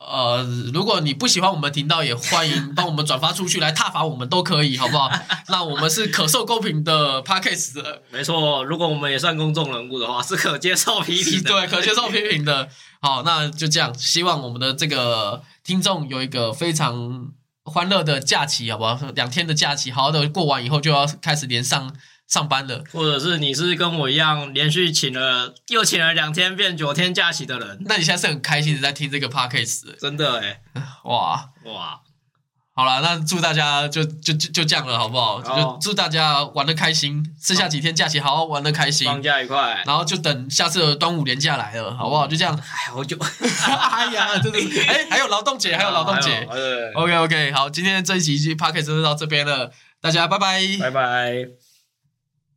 呃，如果你不喜欢我们频道，也欢迎帮我们转发出去，来踏伐我们都可以，好不好？那我们是可受公平的 podcast，没错。如果我们也算公众人物的话，是可接受批评的，对，可接受批评的。好，那就这样，希望我们的这个听众有一个非常欢乐的假期，好不好？两天的假期，好好的过完以后，就要开始连上。上班了，或者是你是跟我一样连续请了又请了两天变九天假期的人，那你现在是很开心的在听这个 podcast，真的哎，哇。哇，好了，那祝大家就就就就这样了，好不好？就祝大家玩的开心，剩下几天假期好好玩的开心，放假愉快，然后就等下次的端午连假来了，好不好？就这样，哎，好久，哎呀，真的，哎，还有劳动节，还有劳动节，OK OK，好，今天这一集 podcast 就到这边了，大家拜拜，拜拜。